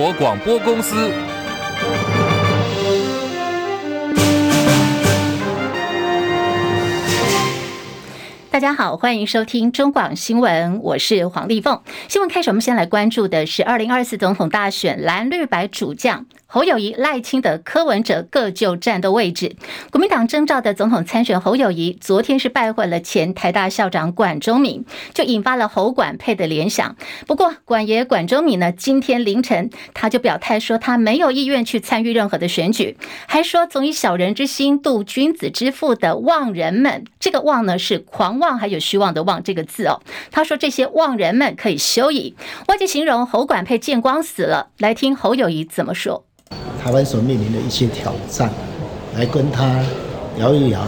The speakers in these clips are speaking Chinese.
国广播公司。大家好，欢迎收听中广新闻，我是黄丽凤。新闻开始，我们先来关注的是二零二四总统大选蓝绿白主将。侯友谊、赖清德、柯文哲各就战斗位置。国民党征召的总统参选侯友谊，昨天是拜会了前台大校长管中闵，就引发了侯管配的联想。不过，管爷管中闵呢，今天凌晨他就表态说，他没有意愿去参与任何的选举，还说总以小人之心度君子之腹的妄人们，这个妄呢是狂妄还有虚妄的妄这个字哦。他说这些妄人们可以休矣。外界形容侯管配见光死了。来听侯友谊怎么说。台湾所面临的一些挑战，来跟他聊一聊，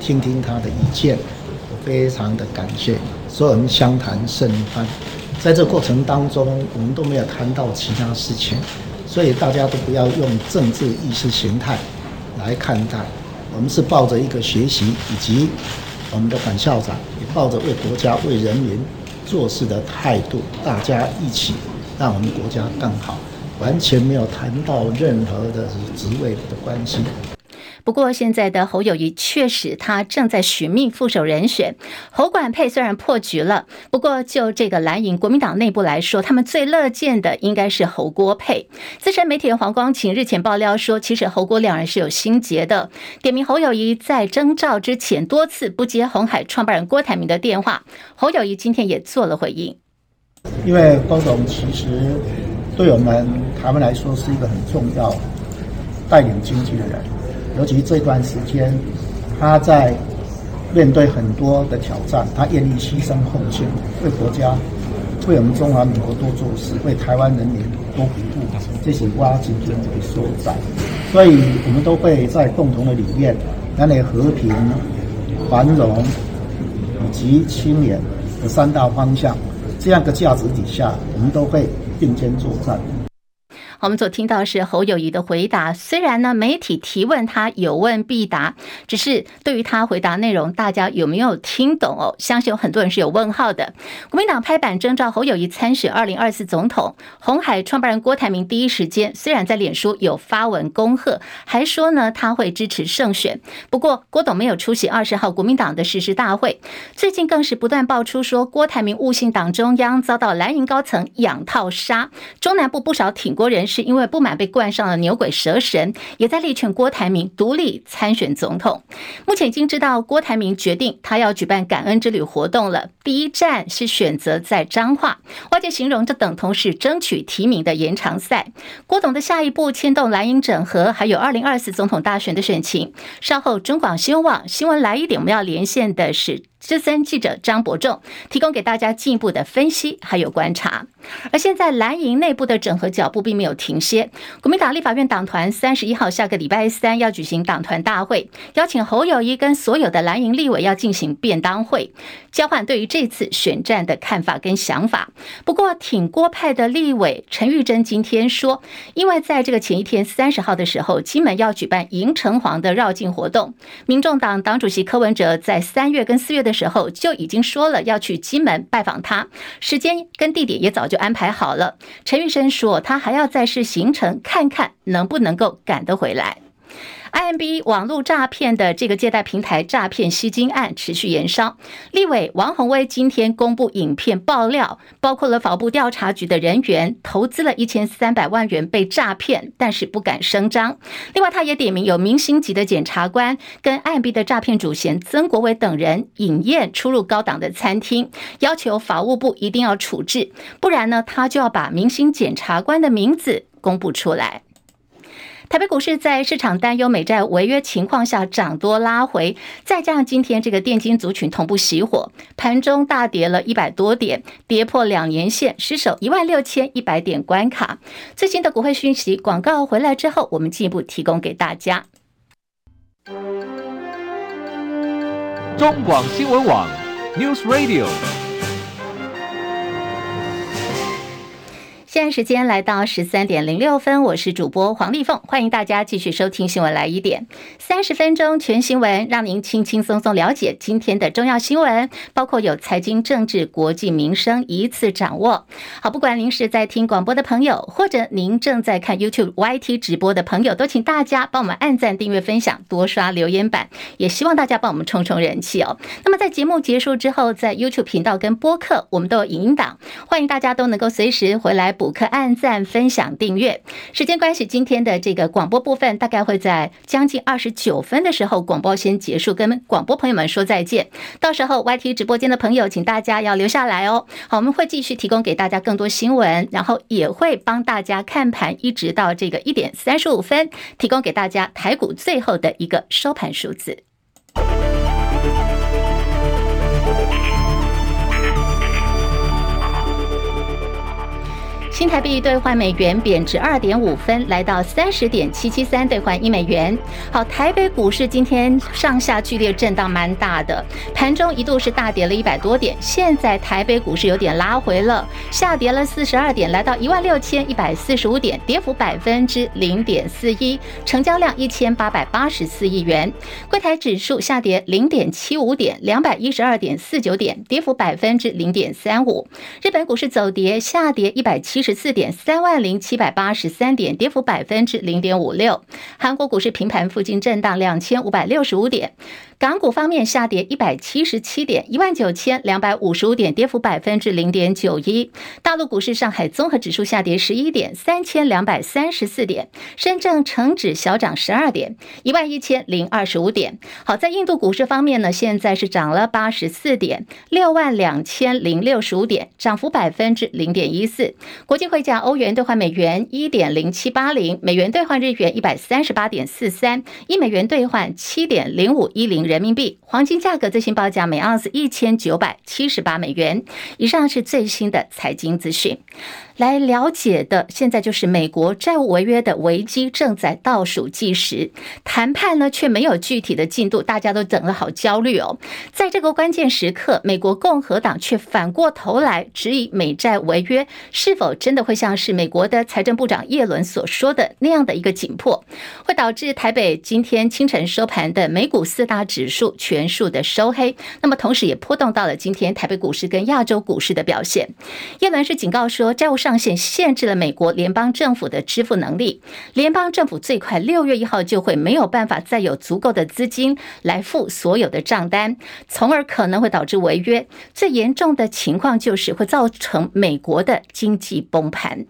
听听他的意见，我非常的感谢。所以我们相谈甚欢，在这过程当中，我们都没有谈到其他事情，所以大家都不要用政治意识形态来看待。我们是抱着一个学习，以及我们的管校长也抱着为国家、为人民做事的态度，大家一起让我们国家更好。完全没有谈到任何的职位的关系。不过，现在的侯友谊确实他正在寻觅副手人选。侯管配虽然破局了，不过就这个蓝营国民党内部来说，他们最乐见的应该是侯郭配。资深媒体人黄光芹日前爆料说，其实侯郭两人是有心结的，点名侯友谊在征召之前多次不接红海创办人郭台铭的电话。侯友谊今天也做了回应，因为郭总其实。对我们台湾来说是一个很重要带领经济的人，尤其这段时间，他在面对很多的挑战，他愿意牺牲奉献，为国家、为我们中华民国多做事，为台湾人民多服务，这是挖井的所在。所以，我们都会在共同的理念，那里和平、繁荣以及青年的三大方向这样的价值底下，我们都会。并肩作战。我们所听到是侯友谊的回答，虽然呢媒体提问他有问必答，只是对于他回答内容，大家有没有听懂哦？相信有很多人是有问号的。国民党拍板征召侯友谊参选二零二四总统，红海创办人郭台铭第一时间虽然在脸书有发文恭贺，还说呢他会支持胜选，不过郭董没有出席二十号国民党的誓师大会，最近更是不断爆出说郭台铭误信党中央，遭到蓝营高层养套杀，中南部不少挺郭人。是因为不满被冠上了牛鬼蛇神，也在力劝郭台铭独立参选总统。目前已经知道郭台铭决定他要举办感恩之旅活动了，第一站是选择在彰化。外界形容这等同是争取提名的延长赛。郭董的下一步牵动蓝营整合，还有二零二四总统大选的选情。稍后中广新闻网新闻来一点，我们要连线的是。资深记者张伯仲提供给大家进一步的分析还有观察。而现在蓝营内部的整合脚步并没有停歇。国民党立法院党团三十一号下个礼拜三要举行党团大会，邀请侯友谊跟所有的蓝营立委要进行便当会，交换对于这次选战的看法跟想法。不过挺郭派的立委陈玉珍今天说，因为在这个前一天三十号的时候，金门要举办迎城隍的绕境活动，民众党党主席柯文哲在三月跟四月的时候就已经说了要去金门拜访他，时间跟地点也早就安排好了。陈玉生说，他还要再试行程，看看能不能够赶得回来。IMB 网络诈骗的这个借贷平台诈骗吸金案持续延烧。立委王鸿薇今天公布影片爆料，包括了法部调查局的人员投资了一千三百万元被诈骗，但是不敢声张。另外，他也点名有明星级的检察官跟 IMB 的诈骗主嫌曾国伟等人饮宴出入高档的餐厅，要求法务部一定要处置，不然呢，他就要把明星检察官的名字公布出来。台北股市在市场担忧美债违约情况下涨多拉回，再加上今天这个电金族群同步熄火，盘中大跌了一百多点，跌破两年线，失守一万六千一百点关卡。最新的股会讯息广告回来之后，我们进一步提供给大家。中广新闻网 News Radio。现在时间来到十三点零六分，我是主播黄丽凤，欢迎大家继续收听新闻来一点三十分钟全新闻，让您轻轻松松了解今天的重要新闻，包括有财经、政治、国际、民生一次掌握。好，不管您是在听广播的朋友，或者您正在看 YouTube YT 直播的朋友，都请大家帮我们按赞、订阅、分享，多刷留言板，也希望大家帮我们冲冲人气哦。那么在节目结束之后，在 YouTube 频道跟播客，我们都有影音档，欢迎大家都能够随时回来。补课、按赞、分享、订阅。时间关系，今天的这个广播部分大概会在将近二十九分的时候广播先结束，跟广播朋友们说再见。到时候 YT 直播间的朋友，请大家要留下来哦。好，我们会继续提供给大家更多新闻，然后也会帮大家看盘，一直到这个一点三十五分，提供给大家台股最后的一个收盘数字。新台币兑换美元贬值二点五分，来到三十点七七三兑换一美元。好，台北股市今天上下剧烈震荡蛮大的，盘中一度是大跌了一百多点，现在台北股市有点拉回了，下跌了四十二点，来到一万六千一百四十五点，跌幅百分之零点四一，成交量一千八百八十四亿元。柜台指数下跌零点七五点，两百一十二点四九点，跌幅百分之零点三五。日本股市走跌，下跌一百七。十四点三万零七百八十三点，跌幅百分之零点五六。韩国股市平盘附近震荡两千五百六十五点。港股方面下跌一百七十七点，一万九千两百五十五点，跌幅百分之零点九一。大陆股市上海综合指数下跌十一点，三千两百三十四点。深圳成指小涨十二点，一万一千零二十五点。好，在印度股市方面呢，现在是涨了八十四点，六万两千零六十五点，涨幅百分之零点一四。国际汇价，欧元兑换美元一点零七八零，美元兑换日元一百三十八点四三，一美元兑换七点零五一零人民币。黄金价格最新报价每盎司一千九百七十八美元。以上是最新的财经资讯。来了解的，现在就是美国债务违约的危机正在倒数计时，谈判呢却没有具体的进度，大家都等得好焦虑哦。在这个关键时刻，美国共和党却反过头来质疑美债违约是否真的会像是美国的财政部长叶伦所说的那样的一个紧迫，会导致台北今天清晨收盘的美股四大指数全数的收黑，那么同时也波动到了今天台北股市跟亚洲股市的表现。叶伦是警告说债务。上限限制了美国联邦政府的支付能力，联邦政府最快六月一号就会没有办法再有足够的资金来付所有的账单，从而可能会导致违约。最严重的情况就是会造成美国的经济崩盘。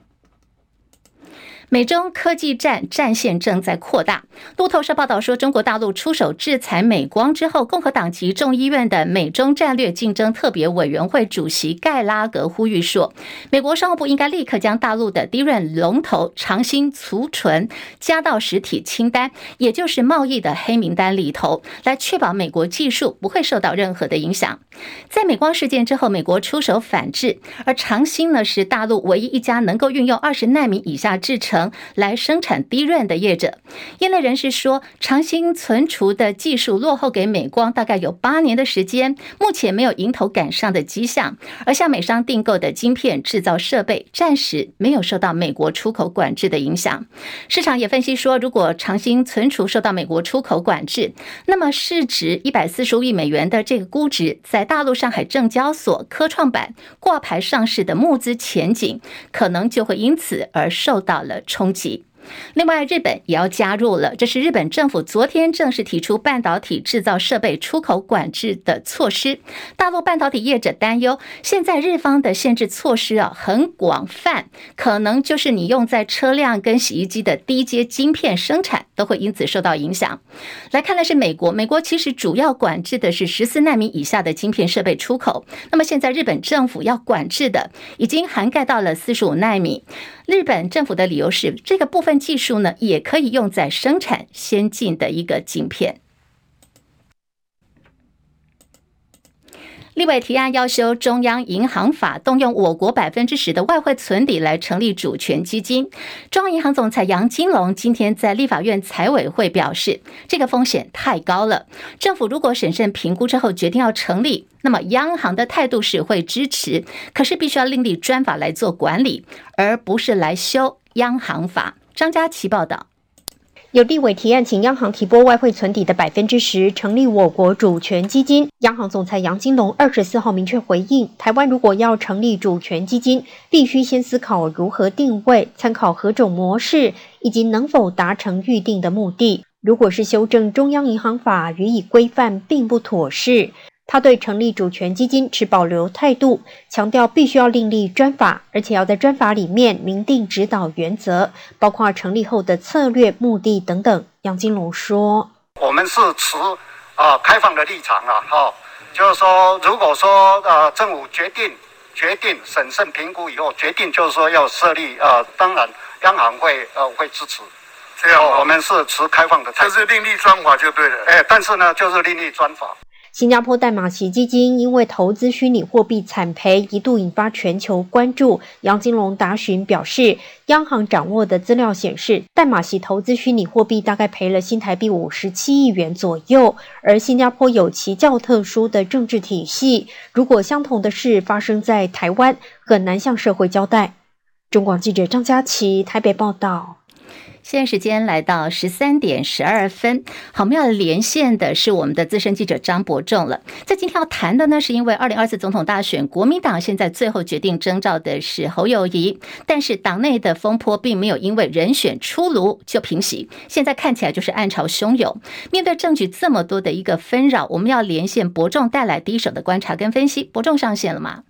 美中科技战战线正在扩大。路透社报道说，中国大陆出手制裁美光之后，共和党籍众议院的美中战略竞争特别委员会主席盖拉格呼吁说，美国商务部应该立刻将大陆的 DRAM 龙头长兴储存加到实体清单，也就是贸易的黑名单里头，来确保美国技术不会受到任何的影响。在美光事件之后，美国出手反制，而长兴呢是大陆唯一一家能够运用二十纳米以下制程。来生产低润的业者，业内人士说，长兴存储的技术落后给美光大概有八年的时间，目前没有迎头赶上的迹象。而向美商订购的晶片制造设备，暂时没有受到美国出口管制的影响。市场也分析说，如果长兴存储受到美国出口管制，那么市值一百四十五亿美元的这个估值，在大陆上海证交所科创板挂牌上市的募资前景，可能就会因此而受到了冲击。另外，日本也要加入了。这是日本政府昨天正式提出半导体制造设备出口管制的措施。大陆半导体业者担忧，现在日方的限制措施啊很广泛，可能就是你用在车辆跟洗衣机的低阶晶片生产都会因此受到影响。来看的是美国，美国其实主要管制的是十四纳米以下的晶片设备出口。那么现在日本政府要管制的已经涵盖到了四十五纳米。日本政府的理由是，这个部分技术呢，也可以用在生产先进的一个晶片。立委提案要修中央银行法，动用我国百分之十的外汇存底来成立主权基金。中央银行总裁杨金龙今天在立法院财委会表示，这个风险太高了。政府如果审慎评估之后决定要成立，那么央行的态度是会支持，可是必须要另立专法来做管理，而不是来修央行法。张佳琪报道。有立委提案，请央行提拨外汇存底的百分之十，成立我国主权基金。央行总裁杨金龙二十四号明确回应，台湾如果要成立主权基金，必须先思考如何定位，参考何种模式，以及能否达成预定的目的。如果是修正中央银行法予以规范，并不妥适。他对成立主权基金持保留态度，强调必须要另立专法，而且要在专法里面明定指导原则，包括成立后的策略、目的等等。杨金龙说：“我们是持啊、呃、开放的立场啊，哈、哦，就是说，如果说呃政府决定决定审慎评估以后决定，就是说要设立呃，当然央行会呃会支持，这样我们是持开放的态度，就是另立专法就对了。哎，但是呢，就是另立专法。”新加坡淡马锡基金因为投资虚拟货币惨赔，一度引发全球关注。杨金龙答询表示，央行掌握的资料显示，淡马锡投资虚拟货币大概赔了新台币五十七亿元左右。而新加坡有其较特殊的政治体系，如果相同的事发生在台湾，很难向社会交代。中广记者张佳琪台北报道。现在时间来到十三点十二分，好，我们要连线的是我们的资深记者张伯仲了。在今天要谈的呢，是因为二零二四总统大选，国民党现在最后决定征召的是侯友谊，但是党内的风波并没有因为人选出炉就平息，现在看起来就是暗潮汹涌。面对政局这么多的一个纷扰，我们要连线伯仲带来第一手的观察跟分析。伯仲上线了吗？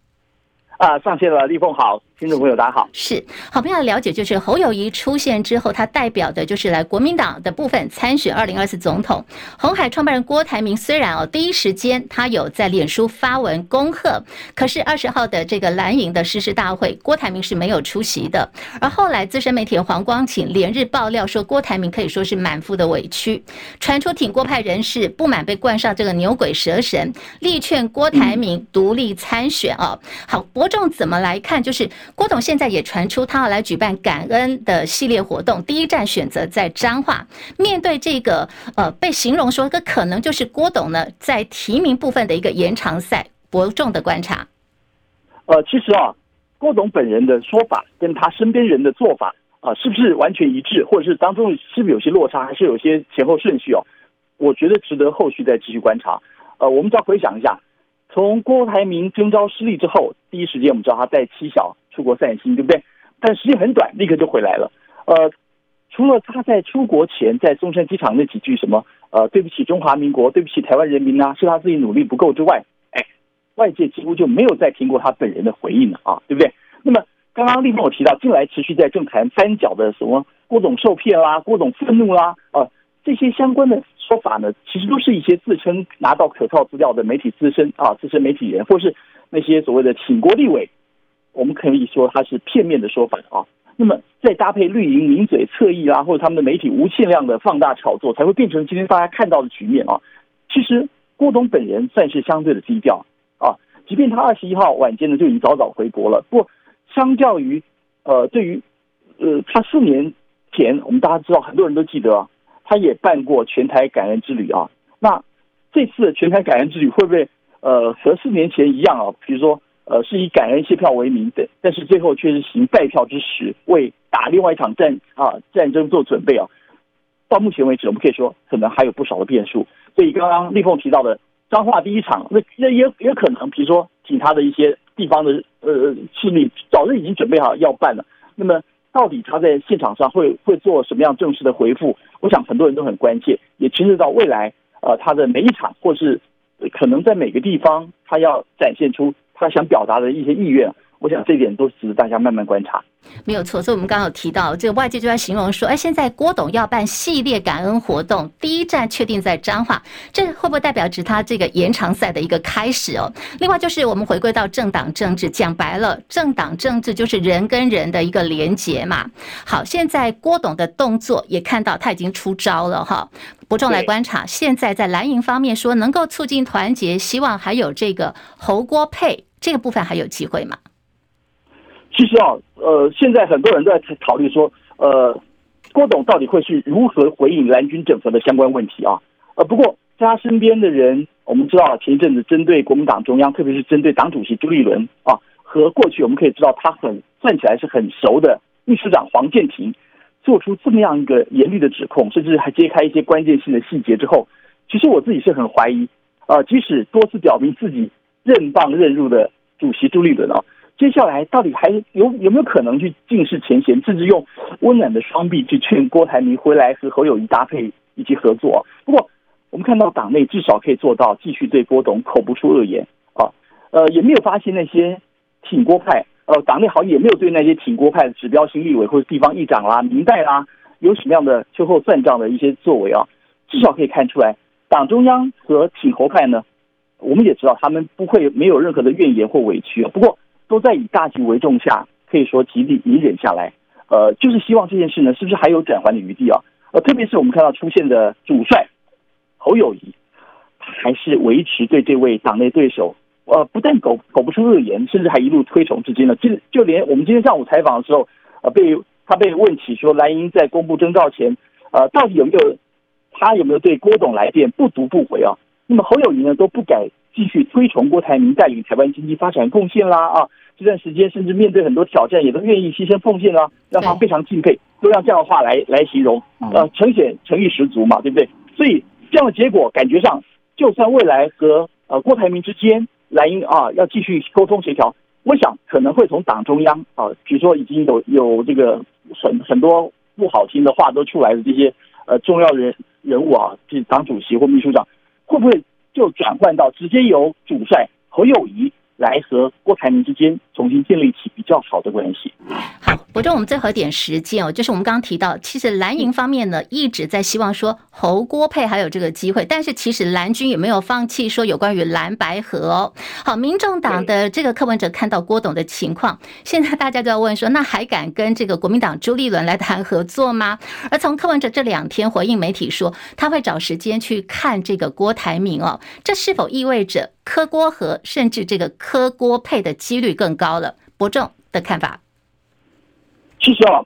啊，上线了，立凤好。听众朋友，大家好。是，好，我们要了解，就是侯友谊出现之后，他代表的就是来国民党的部分参选二零二四总统。红海创办人郭台铭虽然哦，第一时间他有在脸书发文恭贺，可是二十号的这个蓝营的誓师大会，郭台铭是没有出席的。而后来资深媒体黄光芹连日爆料说，郭台铭可以说是满腹的委屈，传出挺郭派人士不满被冠上这个牛鬼蛇神，力劝郭台铭独立参选哦。好，伯仲怎么来看？就是。郭董现在也传出他要来举办感恩的系列活动，第一站选择在彰化。面对这个呃，被形容说这可能就是郭董呢在提名部分的一个延长赛，伯仲的观察。呃，其实啊，郭董本人的说法跟他身边人的做法啊、是不是完全一致，或者是当中是不是有些落差，还是有些前后顺序哦？我觉得值得后续再继续观察。呃，我们再回想一下，从郭台铭征召失利之后，第一时间我们知道他在七小。出国散心，对不对？但时间很短，立刻就回来了。呃，除了他在出国前在松山机场那几句什么“呃，对不起中华民国，对不起台湾人民”啊，是他自己努力不够之外，哎，外界几乎就没有再听过他本人的回应了啊，对不对？那么刚刚立峰有提到，近来持续在政坛翻搅的什么郭董受骗啦、郭董愤怒啦，呃，这些相关的说法呢，其实都是一些自称拿到可靠资料的媒体资深啊资深媒体人，或是那些所谓的挺郭立委。我们可以说它是片面的说法啊，那么再搭配绿营名嘴侧翼啊，或者他们的媒体无限量的放大炒作，才会变成今天大家看到的局面啊。其实郭董本人算是相对的低调啊，即便他二十一号晚间呢就已经早早回国了。不相较于呃，对于呃他四年前，我们大家知道很多人都记得啊，他也办过全台感恩之旅啊。那这次的全台感恩之旅会不会呃和四年前一样啊？比如说。呃，是以感恩谢票为名的，但是最后却是行败票之实，为打另外一场战啊战争做准备啊。到目前为止，我们可以说可能还有不少的变数。所以刚刚立凤提到的彰化第一场，那那也也可能，比如说其他的一些地方的呃势力早就已经准备好要办了。那么到底他在现场上会会做什么样正式的回复？我想很多人都很关切，也牵涉到未来呃他的每一场，或是可能在每个地方他要展现出。他想表达的一些意愿，我想这一点都值得大家慢慢观察。没有错，所以我们刚刚有提到，这个外界就在形容说，哎，现在郭董要办系列感恩活动，第一站确定在彰化，这会不会代表着他这个延长赛的一个开始哦？另外就是我们回归到政党政治，讲白了，政党政治就是人跟人的一个连结嘛。好，现在郭董的动作也看到他已经出招了哈。伯仲来观察，现在在蓝营方面说能够促进团结，希望还有这个侯郭配这个部分还有机会吗？其实啊，呃，现在很多人都在考虑说，呃，郭董到底会是如何回应蓝军整合的相关问题啊？呃，不过在他身边的人，我们知道前一阵子针对国民党中央，特别是针对党主席朱立伦啊，和过去我们可以知道他很算起来是很熟的秘书长黄建庭，做出这么样一个严厉的指控，甚至还揭开一些关键性的细节之后，其实我自己是很怀疑啊，即使多次表明自己任棒任入的主席朱立伦啊。接下来到底还有有没有可能去尽释前嫌，甚至用温暖的双臂去劝郭台铭回来和侯友谊搭配以及合作？不过我们看到党内至少可以做到继续对郭董口不出恶言啊，呃，也没有发现那些挺郭派，呃，党内好像也没有对那些挺郭派的指标性立委或者地方议长啦、民代啦有什么样的秋后算账的一些作为啊？至少可以看出来，党中央和挺侯派呢，我们也知道他们不会没有任何的怨言或委屈。不过。都在以大局为重下，可以说极力隐忍下来，呃，就是希望这件事呢，是不是还有转圜的余地啊？呃，特别是我们看到出现的主帅侯友谊，还是维持对这位党内对手，呃，不但口口不出恶言，甚至还一路推崇至今呢。就就连我们今天上午采访的时候，呃，被他被问起说蓝营在公布征召前，呃，到底有没有他有没有对郭董来电不读不回啊？那么侯友宜呢都不改。继续推崇郭台铭带领台湾经济发展贡献啦啊！这段时间甚至面对很多挑战，也都愿意牺牲奉献啦，让他非常敬佩，都让这样的话来来形容，呃，诚显诚意十足嘛，对不对？所以这样的结果，感觉上就算未来和呃郭台铭之间蓝营啊要继续沟通协调，我想可能会从党中央啊，比如说已经有有这个很很多不好听的话都出来的这些呃重要人人物啊，就是党主席或秘书长，会不会？就转换到直接由主帅侯友谊来和郭台铭之间重新建立起比较好的关系。伯仲，我们最后一点时间哦，就是我们刚刚提到，其实蓝营方面呢一直在希望说侯郭配还有这个机会，但是其实蓝军也没有放弃说有关于蓝白合哦。好，民众党的这个柯文哲看到郭董的情况，现在大家都要问说，那还敢跟这个国民党朱立伦来谈合作吗？而从柯文哲这两天回应媒体说，他会找时间去看这个郭台铭哦，这是否意味着？柯郭合，甚至这个柯郭配的几率更高了。伯仲的看法，其实啊，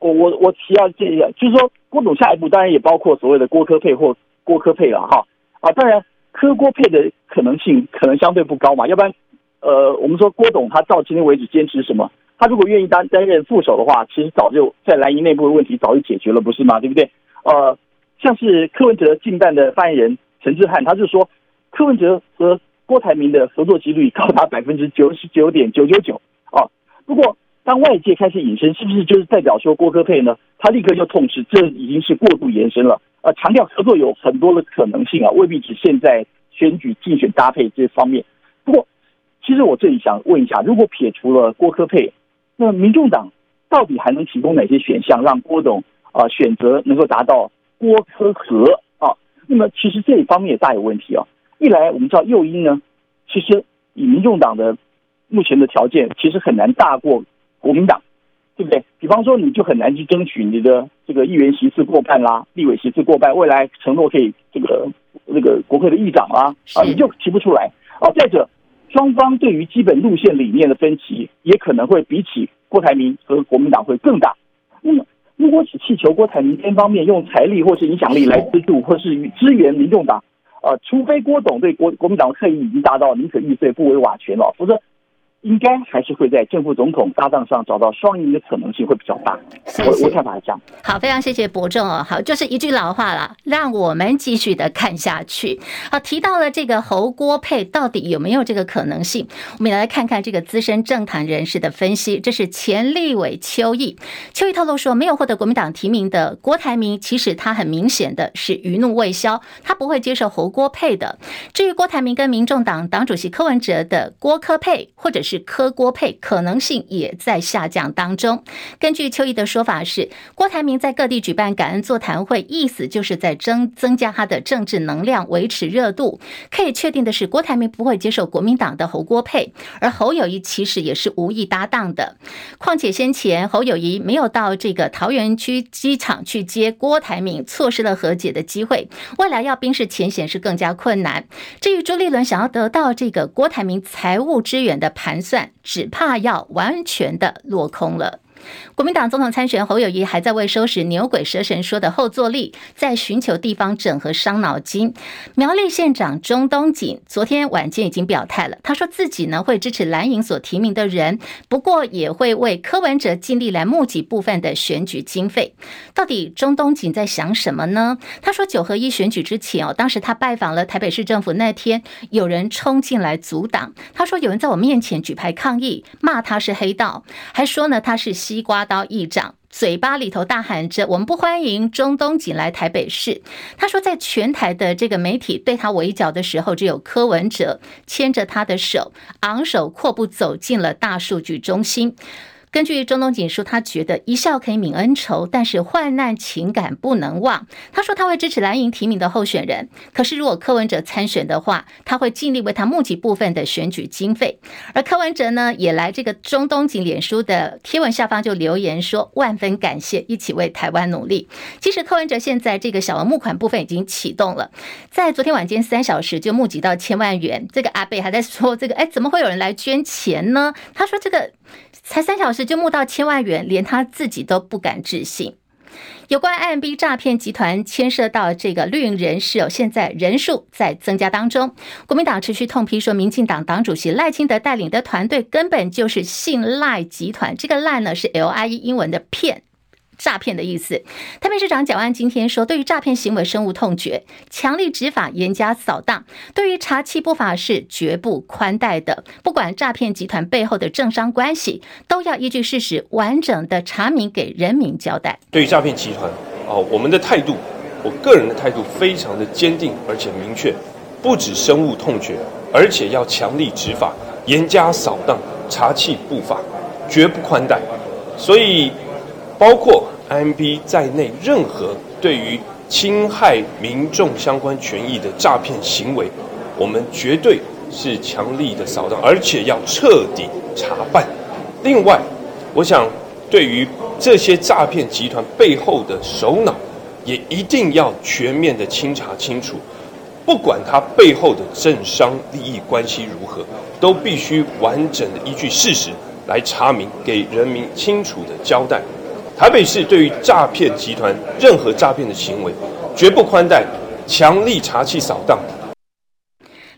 我我我提要建议啊，就是说郭董下一步当然也包括所谓的郭科配或郭科配了哈啊，当然柯郭配的可能性可能相对不高嘛，要不然呃，我们说郭董他到今天为止坚持什么？他如果愿意担担任副手的话，其实早就在蓝营内部的问题早就解决了，不是吗？对不对？呃，像是柯文哲竞办的发言人陈志汉，他就说柯文哲和郭台铭的合作几率高达百分之九十九点九九九啊！不过，当外界开始引申，是不是就是代表说郭科佩呢？他立刻就痛斥，这已经是过度延伸了。呃，强调合作有很多的可能性啊，未必只限在选举竞选搭配这方面。不过，其实我这里想问一下，如果撇除了郭科佩，那民众党到底还能提供哪些选项，让郭董啊选择能够达到郭科和啊？那么，其实这一方面也大有问题啊。一来，我们知道右翼呢，其实以民众党的目前的条件，其实很难大过国民党，对不对？比方说，你就很难去争取你的这个议员席次过半啦，立委席次过半，未来承诺可以这个那个国会的议长啦，啊，你就提不出来。哦，再者，双方对于基本路线理念的分歧，也可能会比起郭台铭和国民党会更大。那么，如果只祈求郭台铭单方面用财力或是影响力来资助或是支援民众党。呃，除非郭董对国国民党的恨意已经达到宁可玉碎不为瓦全了，否则。应该还是会在正副总统搭档上找到双赢的可能性会比较大。是是我我看法是这样。好，非常谢谢伯仲哦。好，就是一句老话了，让我们继续的看下去。好，提到了这个侯郭配到底有没有这个可能性？我们也来看看这个资深政坛人士的分析。这是前立委邱毅，邱毅透露说，没有获得国民党提名的郭台铭，其实他很明显的是余怒未消，他不会接受侯郭配的。至于郭台铭跟民众党党主席柯文哲的郭柯配，或者是是柯郭配可能性也在下降当中。根据邱毅的说法是，郭台铭在各地举办感恩座谈会，意思就是在增增加他的政治能量，维持热度。可以确定的是，郭台铭不会接受国民党的侯郭配，而侯友谊其实也是无意搭档的。况且先前侯友宜没有到这个桃园区机场去接郭台铭，错失了和解的机会。未来要冰释前嫌是更加困难。至于朱立伦想要得到这个郭台铭财务支援的盘算，只怕要完全的落空了。国民党总统参选侯友谊还在为收拾牛鬼蛇神说的后坐力，在寻求地方整合伤脑筋。苗栗县长钟东锦昨天晚间已经表态了，他说自己呢会支持蓝营所提名的人，不过也会为柯文哲尽力来募集部分的选举经费。到底钟东锦在想什么呢？他说九合一选举之前哦，当时他拜访了台北市政府那天，有人冲进来阻挡，他说有人在我面前举牌抗议，骂他是黑道，还说呢他是西。瓜刀议长嘴巴里头大喊着：“我们不欢迎中东警来台北市。”他说，在全台的这个媒体对他围剿的时候，只有柯文哲牵着他的手，昂首阔步走进了大数据中心。根据中东锦书，他觉得一笑可以泯恩仇，但是患难情感不能忘。他说他会支持蓝营提名的候选人，可是如果柯文哲参选的话，他会尽力为他募集部分的选举经费。而柯文哲呢，也来这个中东锦脸书的贴文下方就留言说：“万分感谢，一起为台湾努力。”其实柯文哲现在这个小额募款部分已经启动了，在昨天晚间三小时就募集到千万元。这个阿伯还在说：“这个哎，怎么会有人来捐钱呢？”他说：“这个。”才三小时就募到千万元，连他自己都不敢置信。有关 IMB 诈骗集团牵涉到这个绿营人士有，现在人数在增加当中。国民党持续痛批说，民进党党主席赖清德带领的团队根本就是信赖集团，这个赖呢是 LIE 英文的骗。诈骗的意思。台北市长蒋万今天说，对于诈骗行为深恶痛绝，强力执法，严加扫荡。对于查缉不法是绝不宽待的。不管诈骗集团背后的政商关系，都要依据事实完整的查明，给人民交代。对于诈骗集团，哦，我们的态度，我个人的态度非常的坚定而且明确，不止深恶痛绝，而且要强力执法，严加扫荡，查缉不法，绝不宽待。所以。包括 MB 在内，任何对于侵害民众相关权益的诈骗行为，我们绝对是强力的扫荡，而且要彻底查办。另外，我想对于这些诈骗集团背后的首脑，也一定要全面的清查清楚，不管他背后的政商利益关系如何，都必须完整的依据事实来查明，给人民清楚的交代。台北市对于诈骗集团任何诈骗的行为，绝不宽待，强力查缉扫荡。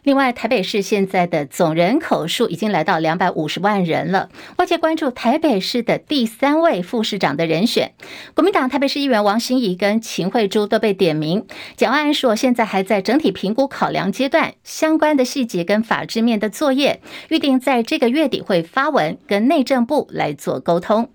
另外，台北市现在的总人口数已经来到两百五十万人了。外界关注台北市的第三位副市长的人选，国民党台北市议员王心怡跟秦慧珠都被点名。蒋万安说，现在还在整体评估考量阶段，相关的细节跟法制面的作业，预定在这个月底会发文跟内政部来做沟通。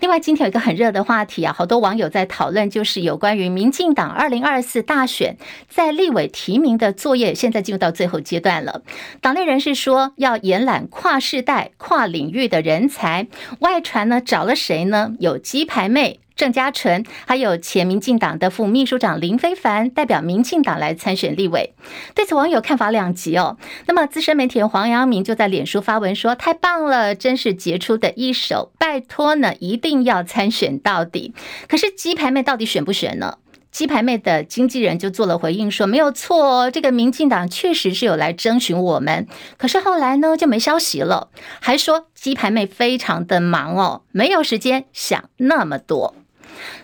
另外，今天有一个很热的话题啊，好多网友在讨论，就是有关于民进党二零二四大选在立委提名的作业，现在进入到最后阶段了。党内人士说要延揽跨世代、跨领域的人才，外传呢找了谁呢？有鸡排妹。郑家纯，还有前民进党的副秘书长林非凡代表民进党来参选立委，对此网友看法两极哦。那么资深媒体人黄阳明就在脸书发文说：“太棒了，真是杰出的一手，拜托呢，一定要参选到底。”可是鸡排妹到底选不选呢？鸡排妹的经纪人就做了回应说：“没有错哦，这个民进党确实是有来征询我们，可是后来呢就没消息了，还说鸡排妹非常的忙哦，没有时间想那么多。”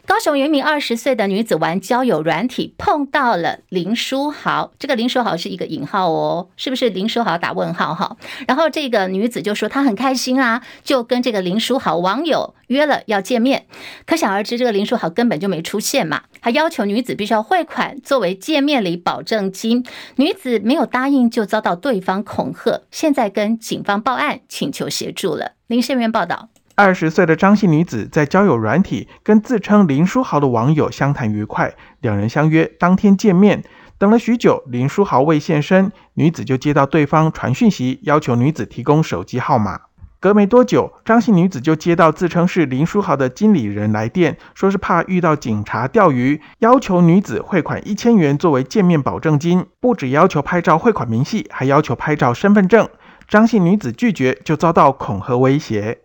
高雄有一名二十岁的女子玩交友软体，碰到了林书豪。这个林书豪是一个引号哦，是不是林书豪打问号哈？然后这个女子就说她很开心啊，就跟这个林书豪网友约了要见面。可想而知，这个林书豪根本就没出现嘛，还要求女子必须要汇款作为见面礼保证金。女子没有答应，就遭到对方恐吓，现在跟警方报案，请求协助了。林宪元报道。二十岁的张姓女子在交友软体跟自称林书豪的网友相谈愉快，两人相约当天见面。等了许久，林书豪未现身，女子就接到对方传讯息，要求女子提供手机号码。隔没多久，张姓女子就接到自称是林书豪的经理人来电，说是怕遇到警察钓鱼，要求女子汇款一千元作为见面保证金，不只要求拍照汇款明细，还要求拍照身份证。张姓女子拒绝，就遭到恐吓威胁。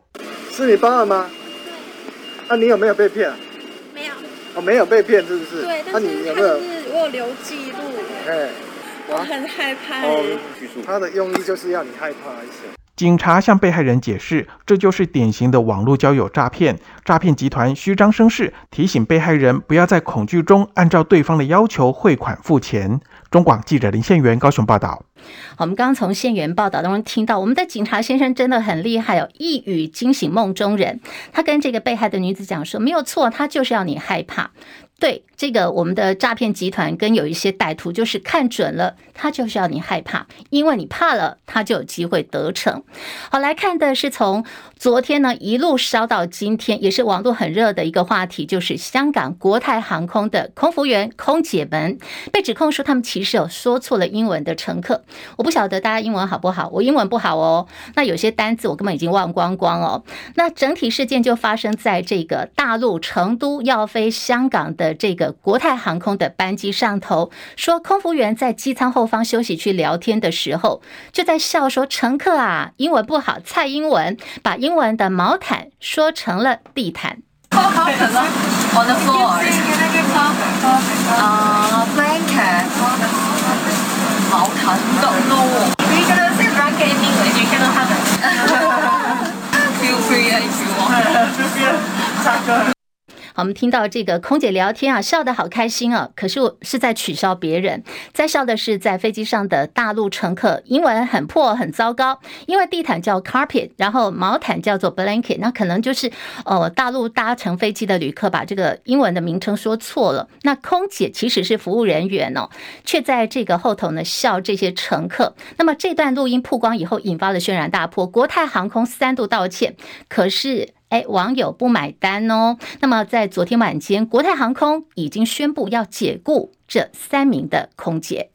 是你报案吗？那、啊、你有没有被骗？没有。哦，没有被骗，是不是？对，但是他就是我有留记录。哎，我很害怕。哦，他的用意就是要你害怕一些。警察向被害人解释，这就是典型的网络交友诈骗。诈骗集团虚张声势，提醒被害人不要在恐惧中按照对方的要求汇款付钱。中广记者林宪元高雄报道。我们刚刚从宪元报道当中听到，我们的警察先生真的很厉害哦，一语惊醒梦中人。他跟这个被害的女子讲说，没有错，他就是要你害怕。对这个，我们的诈骗集团跟有一些歹徒就是看准了，他就是要你害怕，因为你怕了，他就有机会得逞。好，来看的是从昨天呢一路烧到今天，也是网络很热的一个话题，就是香港国泰航空的空服员、空姐们被指控说他们其实有说错了英文的乘客。我不晓得大家英文好不好，我英文不好哦，那有些单字我根本已经忘光光哦。那整体事件就发生在这个大陆成都要飞香港的。这个国泰航空的班机上头说，空服员在机舱后方休息区聊天的时候，就在笑说：“乘客啊，英文不好，蔡英文把英文的毛毯说成了地毯。”好，我们听到这个空姐聊天啊，笑得好开心啊！可是我是在取笑别人，在笑的是在飞机上的大陆乘客，英文很破很糟糕。因为地毯叫 carpet，然后毛毯叫做 blanket，那可能就是呃大陆搭乘飞机的旅客把这个英文的名称说错了。那空姐其实是服务人员哦，却在这个后头呢笑这些乘客。那么这段录音曝光以后，引发了轩然大波。国泰航空三度道歉，可是。哎，网友不买单哦。那么，在昨天晚间，国泰航空已经宣布要解雇这三名的空姐。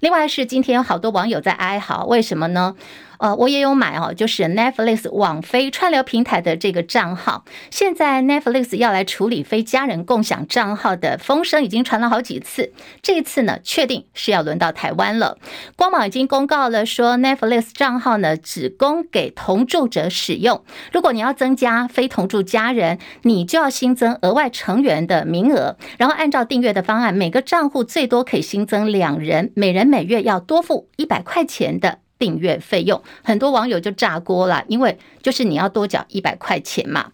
另外是今天有好多网友在哀嚎，为什么呢？呃，我也有买哦，就是 Netflix 网飞串流平台的这个账号。现在 Netflix 要来处理非家人共享账号的风声已经传了好几次，这一次呢，确定是要轮到台湾了。官网已经公告了，说 Netflix 账号呢只供给同住者使用。如果你要增加非同住家人，你就要新增额外成员的名额，然后按照订阅的方案，每个账户最多可以新增两人，每人每月要多付一百块钱的。订阅费用，很多网友就炸锅了，因为就是你要多缴一百块钱嘛。